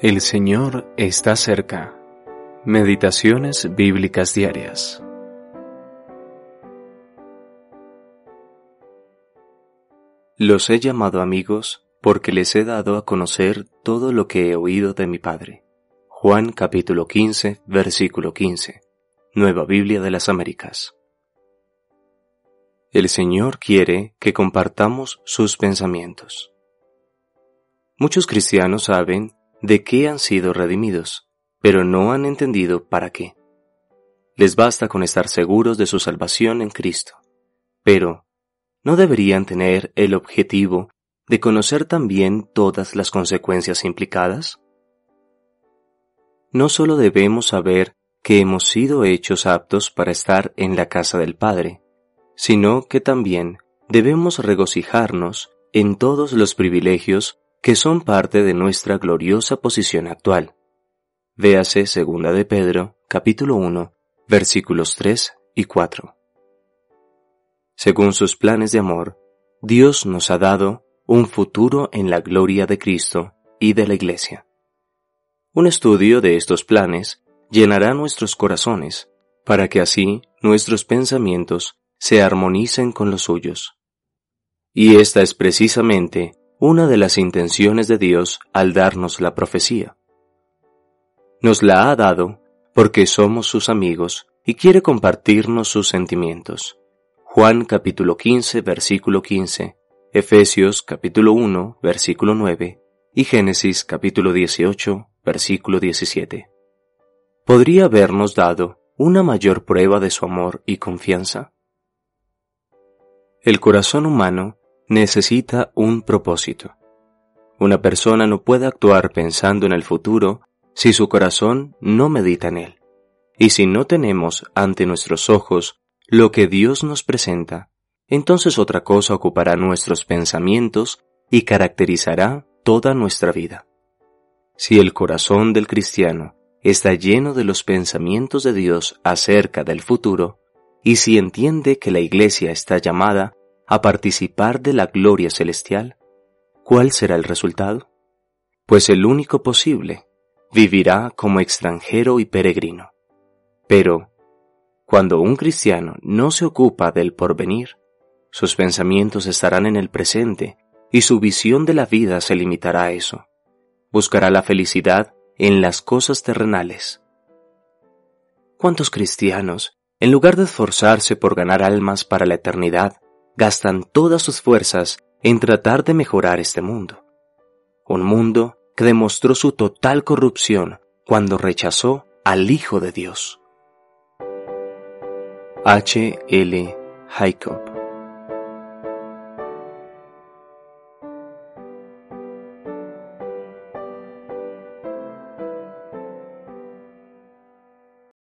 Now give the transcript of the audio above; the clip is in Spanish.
El Señor está cerca. Meditaciones bíblicas diarias. Los he llamado amigos porque les he dado a conocer todo lo que he oído de mi Padre. Juan capítulo 15, versículo 15. Nueva Biblia de las Américas. El Señor quiere que compartamos sus pensamientos. Muchos cristianos saben de qué han sido redimidos, pero no han entendido para qué. Les basta con estar seguros de su salvación en Cristo, pero ¿no deberían tener el objetivo de conocer también todas las consecuencias implicadas? No solo debemos saber que hemos sido hechos aptos para estar en la casa del Padre, sino que también debemos regocijarnos en todos los privilegios que son parte de nuestra gloriosa posición actual. Véase segunda de Pedro, capítulo 1, versículos 3 y 4. Según sus planes de amor, Dios nos ha dado un futuro en la gloria de Cristo y de la Iglesia. Un estudio de estos planes llenará nuestros corazones para que así nuestros pensamientos se armonicen con los suyos. Y esta es precisamente una de las intenciones de Dios al darnos la profecía. Nos la ha dado porque somos sus amigos y quiere compartirnos sus sentimientos. Juan capítulo 15 versículo 15, Efesios capítulo 1 versículo 9 y Génesis capítulo 18 versículo 17. ¿Podría habernos dado una mayor prueba de su amor y confianza? El corazón humano necesita un propósito. Una persona no puede actuar pensando en el futuro si su corazón no medita en él. Y si no tenemos ante nuestros ojos lo que Dios nos presenta, entonces otra cosa ocupará nuestros pensamientos y caracterizará toda nuestra vida. Si el corazón del cristiano está lleno de los pensamientos de Dios acerca del futuro, y si entiende que la Iglesia está llamada a participar de la gloria celestial, ¿cuál será el resultado? Pues el único posible vivirá como extranjero y peregrino. Pero, cuando un cristiano no se ocupa del porvenir, sus pensamientos estarán en el presente y su visión de la vida se limitará a eso. Buscará la felicidad en las cosas terrenales. ¿Cuántos cristianos, en lugar de esforzarse por ganar almas para la eternidad, gastan todas sus fuerzas en tratar de mejorar este mundo. Un mundo que demostró su total corrupción cuando rechazó al Hijo de Dios. H. L. Jacob